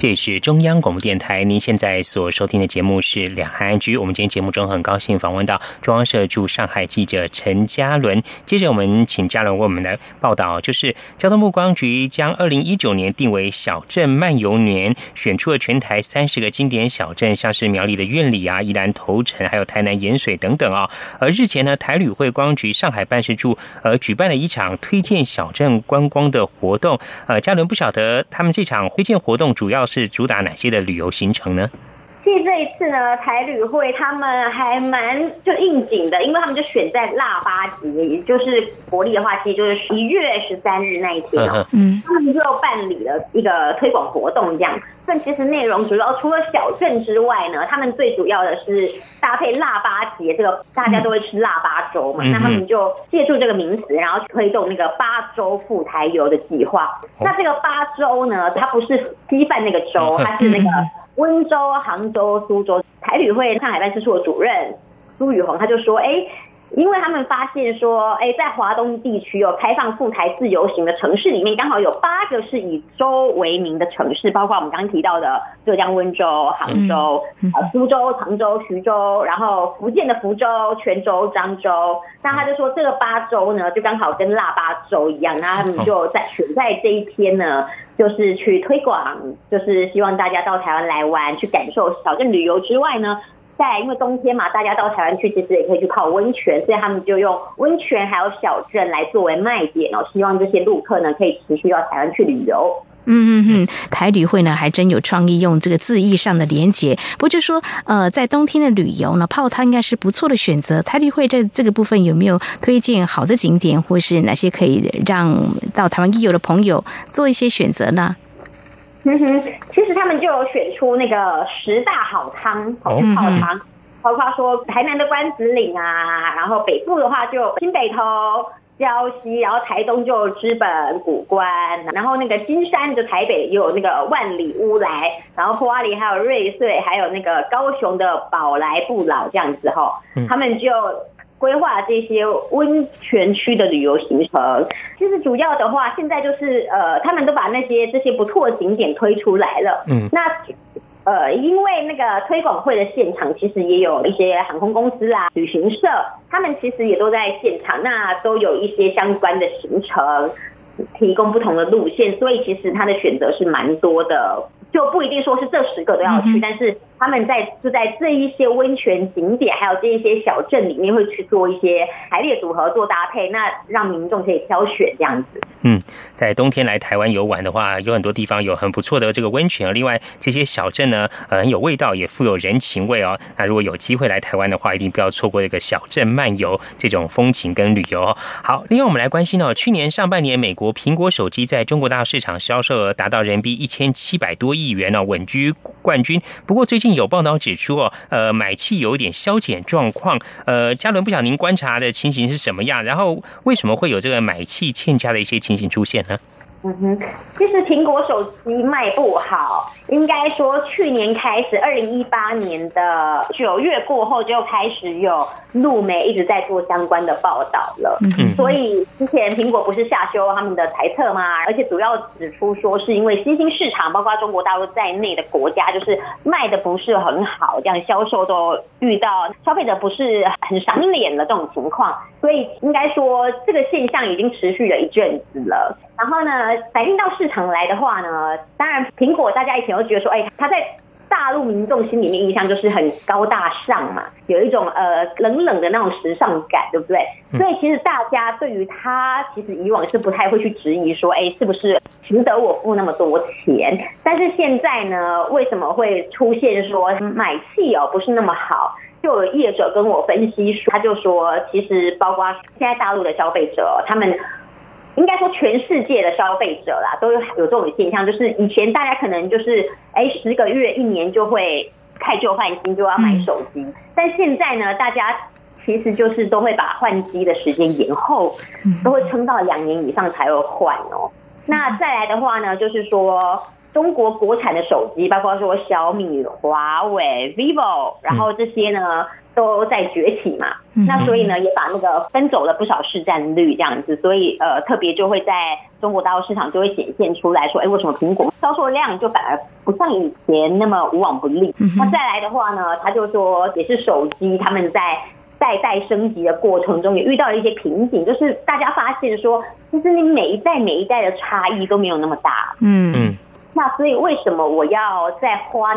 这里是中央广播电台，您现在所收听的节目是《两岸安居》。我们今天节目中很高兴访问到中央社驻上海记者陈嘉伦。接着我们请嘉伦为我们来报道，就是交通部观光局将二零一九年定为小镇漫游年，选出了全台三十个经典小镇，像是苗栗的苑里啊、宜兰头城，还有台南盐水等等啊。而日前呢，台旅会观光局上海办事处呃举办了一场推荐小镇观光的活动。呃，嘉伦不晓得他们这场推荐活动主要。是主打哪些的旅游行程呢？其实这一次呢，台旅会他们还蛮就应景的，因为他们就选在腊八节，也就是国历的话，其实就是一月十三日那一天哦。嗯，他们就办理了一个推广活动，这样。但其实内容主要除了小镇之外呢，他们最主要的是搭配腊八节，这个大家都会吃腊八粥嘛，那他们就借助这个名词，然后推动那个八粥赴台游的计划。那这个八粥呢，它不是稀饭那个粥，它是那个。温州、杭州、苏州台旅会上海办事处的主任苏宇红，他就说：“哎。”因为他们发现说，哎，在华东地区有开放赴台自由行的城市里面，刚好有八个是以州为名的城市，包括我们刚刚提到的浙江温州、杭州、呃苏州、常州、徐州，然后福建的福州、泉州、漳州。那他就说，这个八州呢，就刚好跟腊八粥一样，那他们就在选在这一天呢，就是去推广，就是希望大家到台湾来玩，去感受小镇旅游之外呢。在因为冬天嘛，大家到台湾去，其实也可以去泡温泉，所以他们就用温泉还有小镇来作为卖点哦，希望这些陆客呢可以持续到台湾去旅游。嗯嗯嗯，台旅会呢还真有创意，用这个字义上的连结。不就说呃，在冬天的旅游呢，泡汤应该是不错的选择。台旅会在这个部分有没有推荐好的景点，或是哪些可以让到台湾一游的朋友做一些选择呢？嗯哼，其实他们就有选出那个十大好汤，好好汤，包括说台南的关子岭啊，然后北部的话就新北投、礁溪，然后台东就知本古关，然后那个金山就台北有那个万里乌来，然后花莲还有瑞穗，还有那个高雄的宝来不老这样子哈，他们就。规划这些温泉区的旅游行程，其实主要的话，现在就是呃，他们都把那些这些不错的景点推出来了。嗯，那呃，因为那个推广会的现场，其实也有一些航空公司啊、旅行社，他们其实也都在现场，那都有一些相关的行程，提供不同的路线，所以其实它的选择是蛮多的，就不一定说是这十个都要去，但是。他们在就在这一些温泉景点，还有这一些小镇里面，会去做一些排列组合做搭配，那让民众可以挑选这样子。嗯，在冬天来台湾游玩的话，有很多地方有很不错的这个温泉。另外，这些小镇呢，很有味道，也富有人情味哦。那如果有机会来台湾的话，一定不要错过这个小镇漫游这种风情跟旅游。好，另外我们来关心哦，去年上半年美国苹果手机在中国大陆市场销售额达到人民币一千七百多亿元呢，稳居冠军。不过最近。有报道指出哦，呃，买气有一点消减状况。呃，嘉伦，不晓得您观察的情形是什么样？然后为什么会有这个买气欠佳的一些情形出现呢？嗯哼，其实苹果手机卖不好，应该说去年开始，二零一八年的九月过后就开始有路媒一直在做相关的报道了。嗯所以之前苹果不是下修他们的财测吗？而且主要指出说是因为新兴市场，包括中国大陆在内的国家，就是卖的不是很好，这样销售都遇到消费者不是很赏脸的这种情况，所以应该说这个现象已经持续了一阵子了。然后呢，反映到市场来的话呢，当然苹果大家以前都觉得说，哎，它在大陆民众心里面印象就是很高大上嘛，有一种呃冷冷的那种时尚感，对不对？所以其实大家对于它，其实以往是不太会去质疑说，哎，是不是值得我付那么多钱？但是现在呢，为什么会出现说买气哦不是那么好？就有业者跟我分析说，他就说，其实包括现在大陆的消费者，他们。应该说，全世界的消费者啦，都有有这种现象，就是以前大家可能就是，哎，十个月、一年就会太旧换新，就要买手机。但现在呢，大家其实就是都会把换机的时间延后，都会撑到两年以上才会换哦。那再来的话呢，就是说中国国产的手机，包括说小米、华为、vivo，然后这些呢，都在崛起嘛，那所以呢，也把那个分走了不少市占率这样子，所以呃，特别就会在中国大陆市场就会显现出来说，哎，为什么苹果销售量就反而不像以前那么无往不利？那再来的话呢，他就说也是手机他们在代代升级的过程中也遇到了一些瓶颈，就是大家发现说，其实你每一代每一代的差异都没有那么大，嗯嗯，那所以为什么我要再花？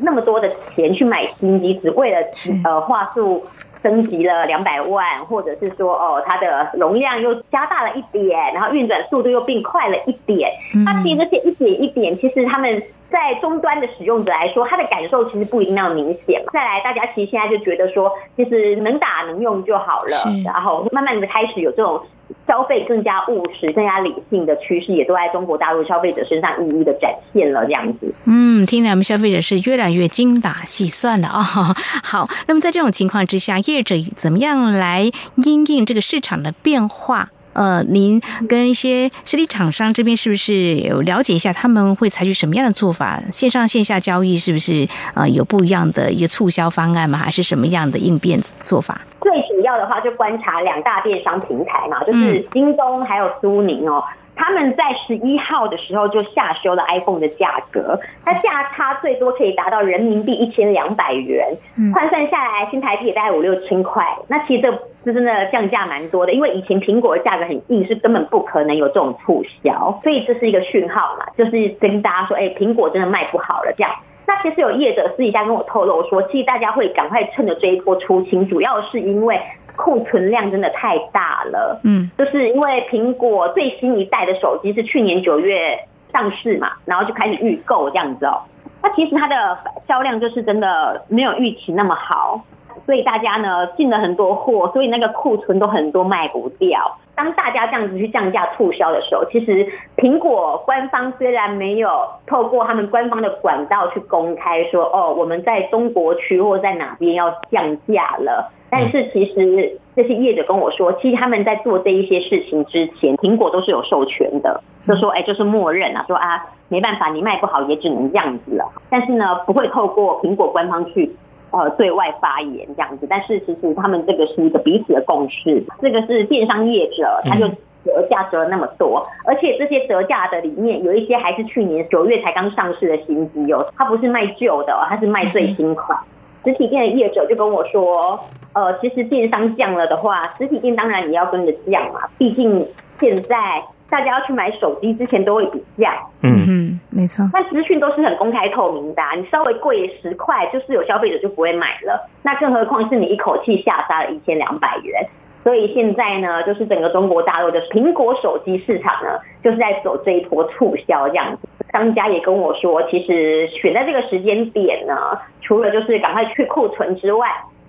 那么多的钱去买新机，只为了呃话术升级了两百万，或者是说哦它的容量又加大了一点，然后运转速度又变快了一点。它其实这些一点一点，其实他们在终端的使用者来说，他的感受其实不一定那么明显。再来，大家其实现在就觉得说，其实能打能用就好了，然后慢慢的开始有这种。消费更加务实、更加理性的趋势，也都在中国大陆消费者身上一一的展现了。这样子，嗯，听来我们消费者是越来越精打细算了啊。好，那么在这种情况之下，业者怎么样来因应这个市场的变化？呃，您跟一些实体厂商这边是不是有了解一下，他们会采取什么样的做法？线上线下交易是不是呃有不一样的一个促销方案吗？还是什么样的应变做法？最主要的话就观察两大电商平台嘛，就是京东还有苏宁哦。他们在十一号的时候就下修了 iPhone 的价格，它价差最多可以达到人民币一千两百元，换算下来新台币也大概五六千块。那其实这是真的降价蛮多的，因为以前苹果的价格很硬，是根本不可能有这种促销，所以这是一个讯号嘛，就是跟大家说，哎，苹果真的卖不好了这样。那其实有业者私底下跟我透露说，其实大家会赶快趁着这一波出清，主要是因为。库存量真的太大了，嗯，就是因为苹果最新一代的手机是去年九月上市嘛，然后就开始预购这样子哦。那其实它的销量就是真的没有预期那么好，所以大家呢进了很多货，所以那个库存都很多卖不掉。当大家这样子去降价促销的时候，其实苹果官方虽然没有透过他们官方的管道去公开说，哦，我们在中国区或在哪边要降价了。但是其实这些业者跟我说，其实他们在做这一些事情之前，苹果都是有授权的，就说哎，就是默认啊，说啊，没办法，你卖不好也只能这样子了。但是呢，不会透过苹果官方去呃对外发言这样子。但是其实他们这个是一个彼此的共识，这个是电商业者他就折价折了那么多，而且这些折价的里面有一些还是去年九月才刚上市的新机哦，它不是卖旧的，它是卖最新款。实体店的业者就跟我说，呃，其实电商降了的话，实体店当然也要跟着降嘛。毕竟现在大家要去买手机之前都会比价，嗯嗯，没错。那资讯都是很公开透明的，你稍微贵十块，就是有消费者就不会买了。那更何况是你一口气下杀了一千两百元，所以现在呢，就是整个中国大陆的苹果手机市场呢，就是在走这一波促销这样子。商家也跟我说，其实选在这个时间点呢，除了就是赶快去库存之外，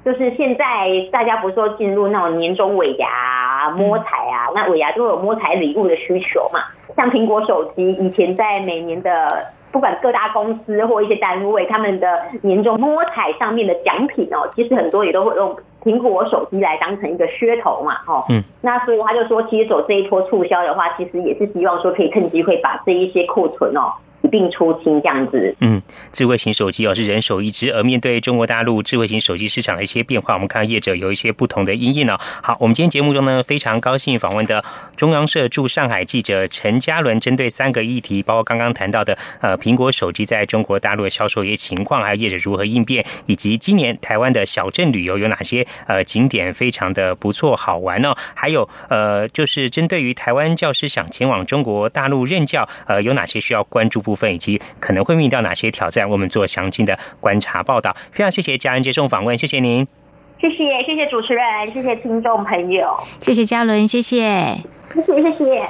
就是现在大家不是说进入那种年终尾牙摸彩啊，那尾牙就会有摸彩礼物的需求嘛。像苹果手机以前在每年的不管各大公司或一些单位，他们的年终摸彩上面的奖品哦，其实很多也都会用苹果手机来当成一个噱头嘛，哦，嗯，那所以他就说，其实走这一波促销的话，其实也是希望说可以趁机会把这一些库存哦。一并出清这样子。嗯，智慧型手机哦是人手一只，而面对中国大陆智慧型手机市场的一些变化，我们看到业者有一些不同的阴影呢。好，我们今天节目中呢非常高兴访问的中央社驻上海记者陈嘉伦，针对三个议题，包括刚刚谈到的呃苹果手机在中国大陆的销售一些情况，还有业者如何应变，以及今年台湾的小镇旅游有哪些呃景点非常的不错好玩呢？还有呃就是针对于台湾教师想前往中国大陆任教，呃有哪些需要关注？部分以及可能会面临到哪些挑战，我们做详尽的观察报道。非常谢谢嘉伦接受访问，谢谢您，谢谢谢谢主持人，谢谢听众朋友，谢谢嘉伦，谢谢，谢谢谢谢。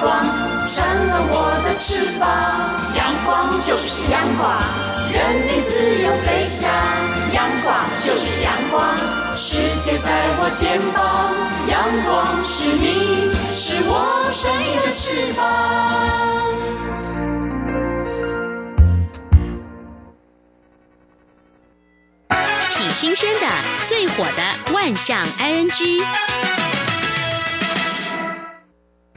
光，扇了我的翅膀。阳光就是阳光，人民自由飞翔。阳光就是阳光，世界在我肩膀。阳光是你，是我生命的翅膀。挺新鲜的，最火的万象 ING。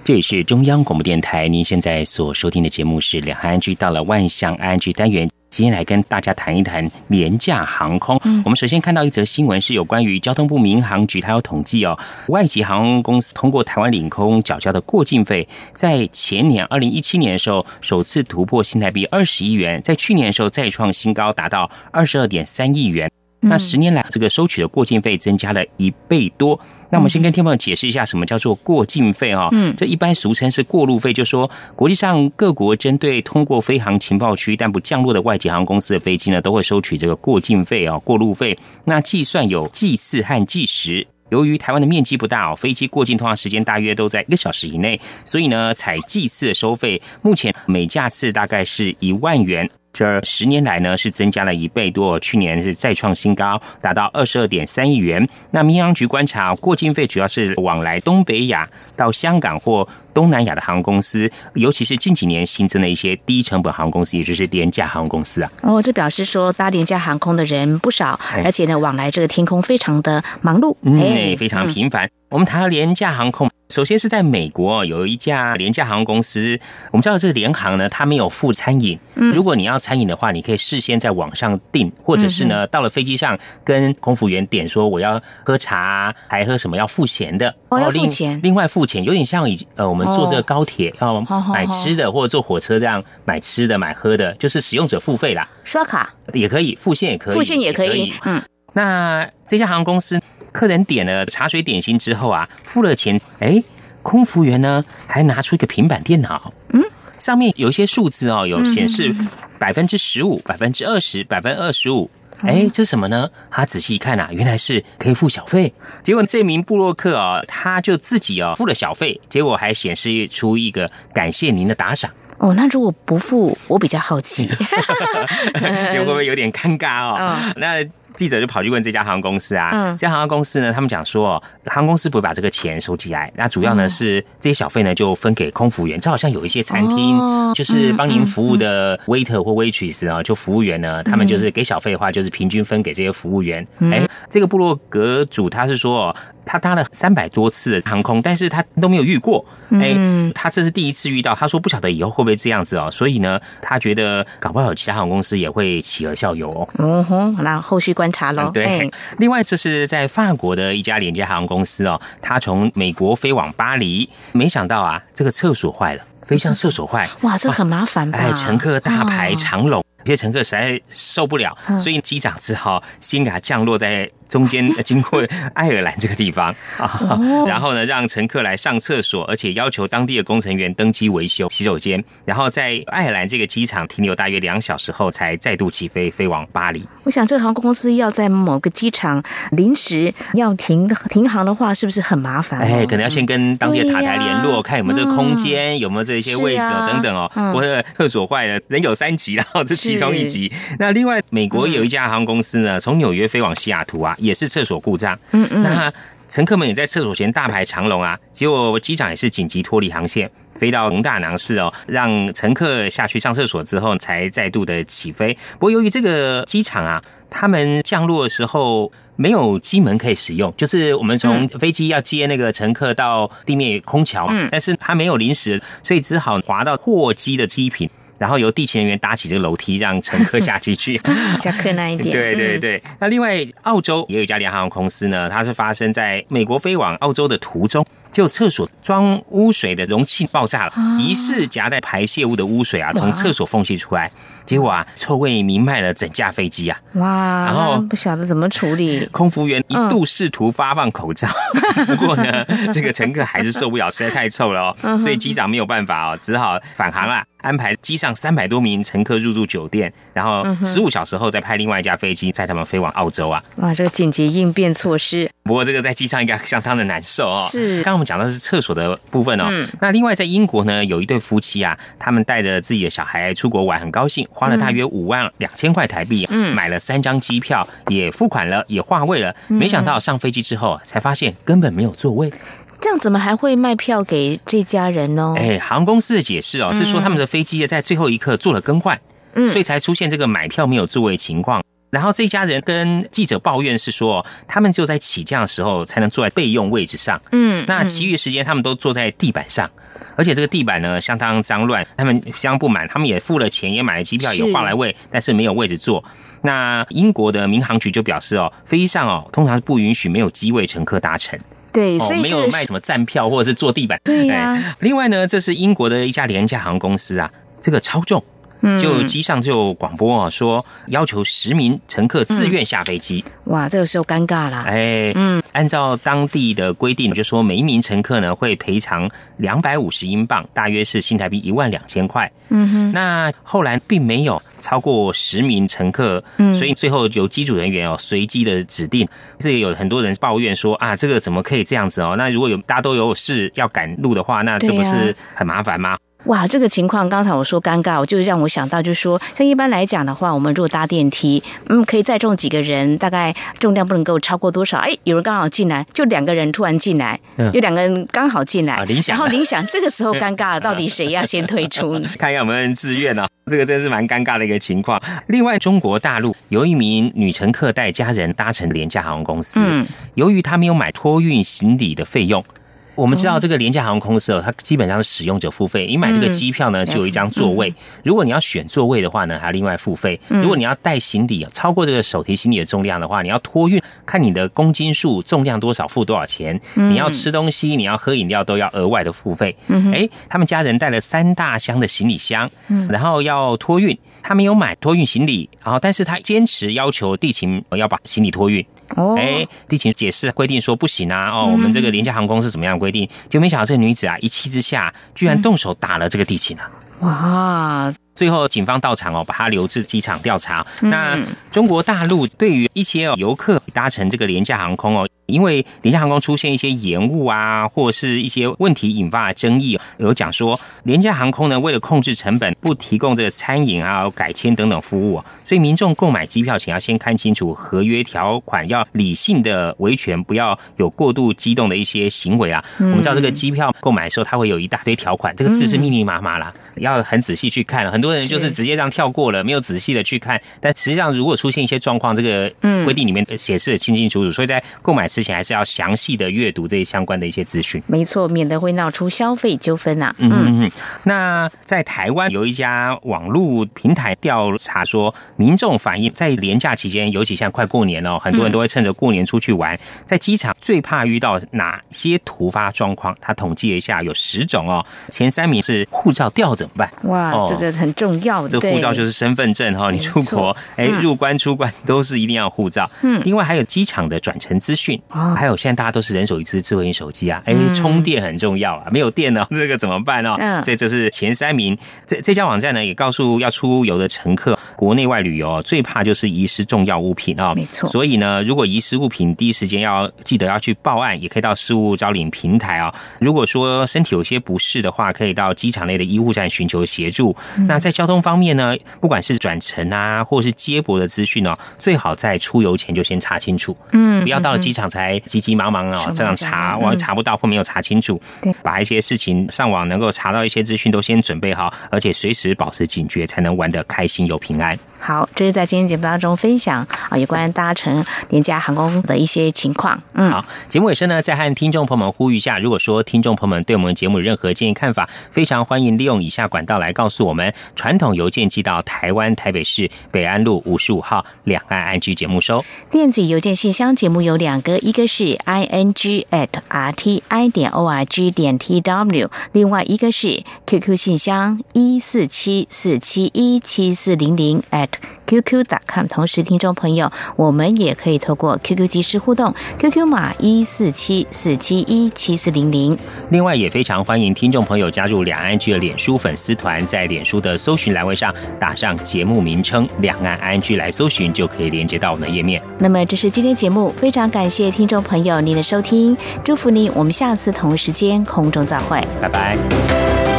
这里是中央广播电台，您现在所收听的节目是两岸安居到了万象安居单元，今天来跟大家谈一谈廉价航空。嗯、我们首先看到一则新闻，是有关于交通部民航局，它有统计哦，外籍航空公司通过台湾领空缴交的过境费，在前年二零一七年的时候首次突破新台币二十亿元，在去年的时候再创新高，达到二十二点三亿元。那十年来，这个收取的过境费增加了一倍多。那我们先跟听众朋友解释一下，什么叫做过境费啊？嗯，这一般俗称是过路费，就说国际上各国针对通过飞航情报区但不降落的外籍航空公司的飞机呢，都会收取这个过境费啊，过路费。那计算有计次和计时。由于台湾的面积不大哦，飞机过境通常时间大约都在一个小时以内，所以呢，采计次的收费，目前每架次大概是一万元。这十年来呢，是增加了一倍多，去年是再创新高，达到二十二点三亿元。那民航局观察，过境费主要是往来东北亚到香港或东南亚的航空公司，尤其是近几年新增的一些低成本航空公司，也就是廉价航空公司啊。哦，这表示说搭廉价航空的人不少，而且呢，往来这个天空非常的忙碌，哎，非常频繁。我们谈到廉价航空，首先是在美国有一家廉价航空公司，我们知道这个联航呢，它没有付餐饮。嗯，如果你要餐饮的话，你可以事先在网上订，或者是呢，到了飞机上跟空服员点说我要喝茶，还喝什么要付钱的。哦，要付钱，另外付钱，有点像以呃我们坐这个高铁要买吃的，或者坐火车这样买吃的买喝的，就是使用者付费啦。刷卡也可以，付现也可以，付现也可以。嗯，那这家航空公司。客人点了茶水点心之后啊，付了钱，哎，空服员呢还拿出一个平板电脑，嗯，上面有一些数字哦，有显示百分之十五、百分之二十、百分之二十五，哎，这是什么呢？他仔细一看啊，原来是可以付小费。结果这名布洛克啊，他就自己哦付了小费，结果还显示出一个感谢您的打赏。哦，那如果不付，我比较好奇，会不会有点尴尬哦？那。记者就跑去问这家航空公司啊，嗯这家航空公司呢，他们讲说，航空公司不会把这个钱收起来，那主要呢是这些小费呢就分给空服员，这好像有一些餐厅就是帮您服务的 waiter 或 waitress 啊，就服务员呢，他们就是给小费的话，就是平均分给这些服务员。哎，这个部落格主他是说。他搭了三百多次的航空，但是他都没有遇过。哎，他这是第一次遇到。他说不晓得以后会不会这样子哦。所以呢，他觉得搞不好其他航空公司也会企鹅效尤哦。嗯哼，那后续观察喽。对，另外这是在法国的一家廉价航空公司哦，他从美国飞往巴黎，没想到啊，这个厕所坏了，飞向厕所坏。哇，这很麻烦吧？哎，乘客大排长龙，有些乘客实在受不了，所以机长只好先给他降落在。中间经过爱尔兰这个地方啊，然后呢，让乘客来上厕所，而且要求当地的工程员登机维修洗手间，然后在爱尔兰这个机场停留大约两小时后，才再度起飞飞往巴黎。我想，这航空公司要在某个机场临时要停停航的话，是不是很麻烦？哎，可能要先跟当地的塔台联络，看有没有这个空间，有没有这些位置哦，等等哦。或者厕所坏了，人有三级，然后这其中一级。那另外，美国有一家航空公司呢，从纽约飞往西雅图啊。也是厕所故障，嗯嗯，那乘客们也在厕所前大排长龙啊。结果机长也是紧急脱离航线，飞到蒙大囊市哦，让乘客下去上厕所之后，才再度的起飞。不过由于这个机场啊，他们降落的时候没有机门可以使用，就是我们从飞机要接那个乘客到地面空桥，嗯，但是他没有临时，所以只好滑到货机的机坪。然后由地勤人员搭起这个楼梯，让乘客下去去，加困难一点。对对对。那另外，澳洲也有一家联航公司呢，它是发生在美国飞往澳洲的途中。就厕所装污水的容器爆炸了，疑似夹带排泄物的污水啊，从厕所缝隙出来，结果啊，臭味弥漫了整架飞机啊！哇，然后不晓得怎么处理。空服员一度试图发放口罩，不过呢，这个乘客还是受不了，实在太臭了哦，所以机长没有办法哦，只好返航了。安排机上三百多名乘客入住酒店，然后十五小时后再派另外一架飞机载他们飞往澳洲啊！哇，这个紧急应变措施。不过这个在机上应该相当的难受哦。是，刚刚我们讲的是厕所的部分哦。那另外在英国呢，有一对夫妻啊，他们带着自己的小孩出国玩，很高兴，花了大约五万两千块台币，嗯，买了三张机票，也付款了，也划位了。没想到上飞机之后，才发现根本没有座位。这样怎么还会卖票给这家人呢？哎，航空公司的解释哦，是说他们的飞机在最后一刻做了更换，嗯，所以才出现这个买票没有座位情况。然后这家人跟记者抱怨是说，他们就在起降的时候才能坐在备用位置上，嗯，那其余时间他们都坐在地板上，而且这个地板呢相当脏乱，他们相当不满，他们也付了钱，也买了机票，也换来位，但是没有位置坐。那英国的民航局就表示哦，飞机上哦通常是不允许没有机位乘客搭乘。对，所以没有卖什么站票或者是坐地板。对呀。另外呢，这是英国的一家廉价航空公司啊，这个超重。就机上就广播啊，说要求十名乘客自愿下飞机。哇，这个时候尴尬了。哎，嗯，按照当地的规定，就说每一名乘客呢会赔偿两百五十英镑，大约是新台币一万两千块。嗯哼。那后来并没有超过十名乘客，所以最后由机组人员哦随机的指定。这也有很多人抱怨说啊，这个怎么可以这样子哦？那如果有大家都有事要赶路的话，那这不是很麻烦吗？哇，这个情况刚才我说尴尬，我就让我想到，就是说，像一般来讲的话，我们如果搭电梯，嗯，可以载重几个人，大概重量不能够超过多少？哎，有人刚好进来，就两个人突然进来，就两个人刚好进来，然后铃响，这个时候尴尬，到底谁要先退出？看一下有没有人自愿呢？这个真是蛮尴尬的一个情况。另外，中国大陆有一名女乘客带家人搭乘廉价航空公司，嗯，由于她没有买托运行李的费用。我们知道这个廉价航空公司哦，它基本上是使用者付费。你买这个机票呢，就有一张座位。如果你要选座位的话呢，还要另外付费。如果你要带行李超过这个手提行李的重量的话，你要托运，看你的公斤数、重量多少，付多少钱。你要吃东西，你要喝饮料，都要额外的付费。哎，他们家人带了三大箱的行李箱，然后要托运，他没有买托运行李，然后但是他坚持要求地勤要把行李托运。哦，哎，地勤解释规定说不行啊，哦，我们这个廉价航空是怎么样规定？就没想到这个女子啊，一气之下居然动手打了这个地勤啊！哇！最后，警方到场哦，把他留至机场调查。那中国大陆对于一些游客搭乘这个廉价航空哦，因为廉价航空出现一些延误啊，或是一些问题引发的争议，有讲说廉价航空呢，为了控制成本，不提供这个餐饮啊、改签等等服务，所以民众购买机票前要先看清楚合约条款，要理性的维权，不要有过度激动的一些行为啊。我们知道这个机票购买的时候，它会有一大堆条款，这个字是密密麻麻啦，要很仔细去看，很多。人就是直接这样跳过了，没有仔细的去看。但实际上，如果出现一些状况，这个规定里面显示的清清楚楚，所以在购买之前还是要详细的阅读这些相关的一些资讯。没错，免得会闹出消费纠纷啊。嗯嗯嗯。那在台湾有一家网络平台调查说，民众反映在年假期间，尤其像快过年哦，很多人都会趁着过年出去玩，在机场最怕遇到哪些突发状况？他统计了一下，有十种哦。前三名是护照掉怎么办？哇，这个很。重要的这护照就是身份证哈，你出国哎入关出关都是一定要护照。嗯，另外还有机场的转乘资讯，还有现在大家都是人手一只智慧型手机啊，哎，充电很重要啊，没有电呢，这个怎么办呢？嗯，所以这是前三名。这这家网站呢也告诉要出游的乘客，国内外旅游最怕就是遗失重要物品啊，没错。所以呢，如果遗失物品，第一时间要记得要去报案，也可以到事务招领平台啊。如果说身体有些不适的话，可以到机场内的医护站寻求协助。那在交通方面呢，不管是转乘啊，或是接驳的资讯哦，最好在出游前就先查清楚，嗯，不要到了机场才急急忙忙哦这样查，我查不到或没有查清楚，对，把一些事情上网能够查到一些资讯都先准备好，而且随时保持警觉，才能玩得开心又平安。安。好，这是在今天节目当中分享啊，有关搭乘廉价航空的一些情况。嗯，好，节目尾声呢，再和听众朋友们呼吁一下，如果说听众朋友们对我们节目有任何建议看法，非常欢迎利用以下管道来告诉我们：传统邮件寄到台湾台北市北安路五十五号两岸安居节目收；电子邮件信箱节目有两个，一个是 i n g at r t i 点 o r g 点 t w，另外一个是 QQ 信箱一四七四七一七四零零 at。qq.com，同时听众朋友，我们也可以透过 QQ 即时互动，QQ 码一四七四七一七四零零。另外，也非常欢迎听众朋友加入两岸居的脸书粉丝团，在脸书的搜寻栏位上打上节目名称“两岸安居”来搜寻，就可以连接到我们的页面。那么，这是今天节目，非常感谢听众朋友您的收听，祝福您，我们下次同时间空中再会，拜拜。